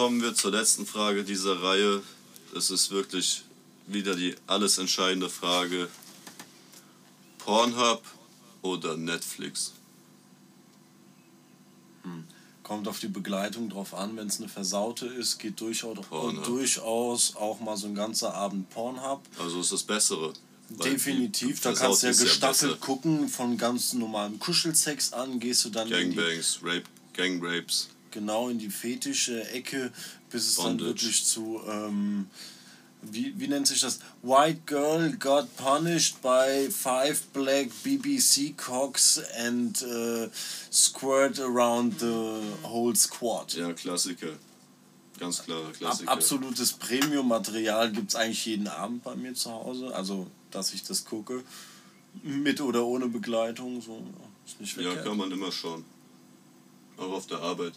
kommen wir zur letzten Frage dieser Reihe. Es ist wirklich wieder die alles entscheidende Frage. Pornhub oder Netflix? Hm. Kommt auf die Begleitung drauf an, wenn es eine Versaute ist, geht durchaus, durchaus auch mal so ein ganzer Abend Pornhub. Also ist das Bessere. Definitiv, da kannst du ja gestaffelt ja gucken, von ganz normalem Kuschelsex an, gehst du dann Gangbangs, Rape, Gangrapes. Genau in die fetische Ecke, bis es Bondage. dann wirklich zu ähm, wie, wie nennt sich das? White girl got punished by five black BBC cocks and uh, squirt around the whole squad. Ja, Klassiker. Ganz klar, Klassiker. Ab, absolutes Premium-Material gibt es eigentlich jeden Abend bei mir zu Hause. Also, dass ich das gucke. Mit oder ohne Begleitung. So, ist nicht verkehrt. Ja, kann man immer schauen. Auch auf der Arbeit.